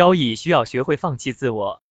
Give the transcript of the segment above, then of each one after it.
交易需要学会放弃自我，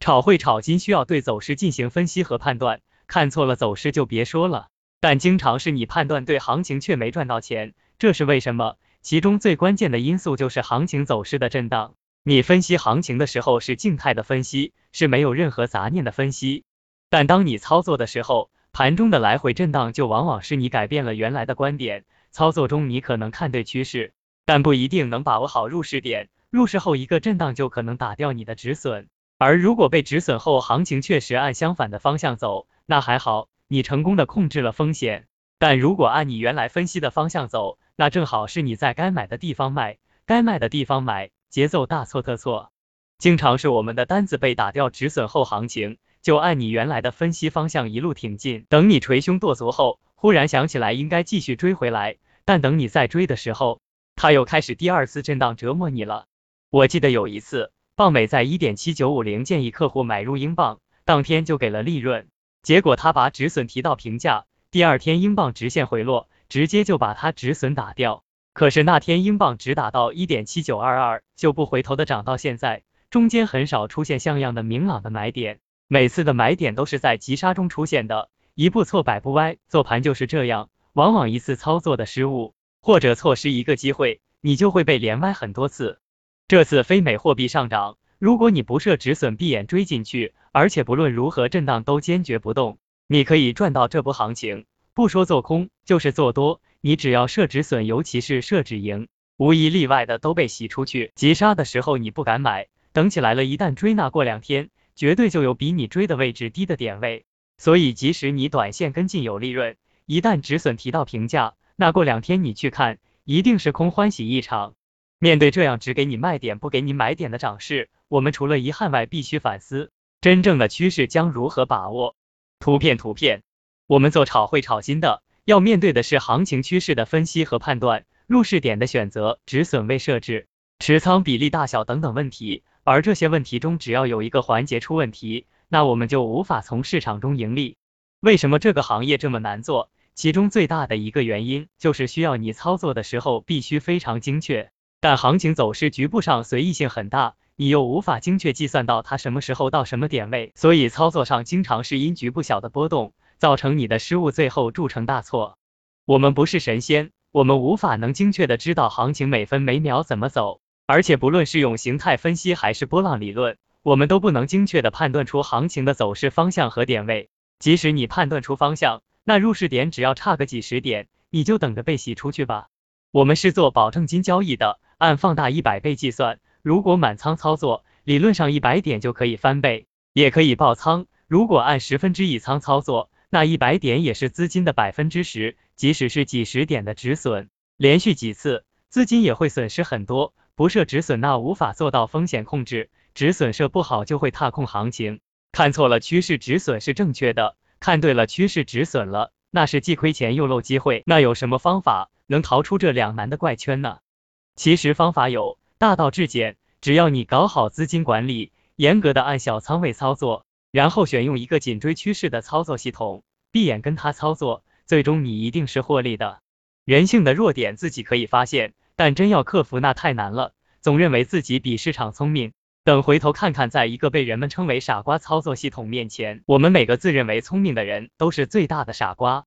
炒汇炒金需要对走势进行分析和判断，看错了走势就别说了。但经常是你判断对行情却没赚到钱，这是为什么？其中最关键的因素就是行情走势的震荡。你分析行情的时候是静态的分析，是没有任何杂念的分析。但当你操作的时候，盘中的来回震荡就往往是你改变了原来的观点。操作中你可能看对趋势，但不一定能把握好入市点。入市后一个震荡就可能打掉你的止损，而如果被止损后行情确实按相反的方向走，那还好，你成功的控制了风险。但如果按你原来分析的方向走，那正好是你在该买的地方卖，该卖的地方买，节奏大错特错。经常是我们的单子被打掉止损后，行情就按你原来的分析方向一路挺进，等你捶胸跺足后，忽然想起来应该继续追回来，但等你再追的时候，它又开始第二次震荡折磨你了。我记得有一次，鲍美在一点七九五零建议客户买入英镑，当天就给了利润，结果他把止损提到平价，第二天英镑直线回落，直接就把他止损打掉。可是那天英镑只打到一点七九二二，就不回头的涨到现在，中间很少出现像样的明朗的买点，每次的买点都是在急杀中出现的，一步错百步歪，做盘就是这样，往往一次操作的失误或者错失一个机会，你就会被连歪很多次。这次非美货币上涨，如果你不设止损，闭眼追进去，而且不论如何震荡都坚决不动，你可以赚到这波行情。不说做空，就是做多，你只要设止损，尤其是设止盈，无一例外的都被洗出去。急杀的时候你不敢买，等起来了，一旦追那过两天，绝对就有比你追的位置低的点位。所以即使你短线跟进有利润，一旦止损提到平价，那过两天你去看，一定是空欢喜一场。面对这样只给你卖点不给你买点的涨势，我们除了遗憾外，必须反思真正的趋势将如何把握。图片图片，我们做炒汇炒新的，要面对的是行情趋势的分析和判断，入市点的选择，止损位设置，持仓比例大小等等问题。而这些问题中，只要有一个环节出问题，那我们就无法从市场中盈利。为什么这个行业这么难做？其中最大的一个原因，就是需要你操作的时候必须非常精确。但行情走势局部上随意性很大，你又无法精确计算到它什么时候到什么点位，所以操作上经常是因局部小的波动造成你的失误，最后铸成大错。我们不是神仙，我们无法能精确的知道行情每分每秒怎么走，而且不论是用形态分析还是波浪理论，我们都不能精确的判断出行情的走势方向和点位。即使你判断出方向，那入市点只要差个几十点，你就等着被洗出去吧。我们是做保证金交易的。按放大一百倍计算，如果满仓操作，理论上一百点就可以翻倍，也可以爆仓。如果按十分之一仓操作，那一百点也是资金的百分之十，即使是几十点的止损，连续几次，资金也会损失很多。不设止损，那无法做到风险控制，止损设不好就会踏空行情。看错了趋势止损是正确的，看对了趋势止损了，那是既亏钱又漏机会。那有什么方法能逃出这两难的怪圈呢？其实方法有，大道至简，只要你搞好资金管理，严格的按小仓位操作，然后选用一个紧追趋势的操作系统，闭眼跟它操作，最终你一定是获利的。人性的弱点自己可以发现，但真要克服那太难了。总认为自己比市场聪明，等回头看看，在一个被人们称为傻瓜操作系统面前，我们每个自认为聪明的人都是最大的傻瓜。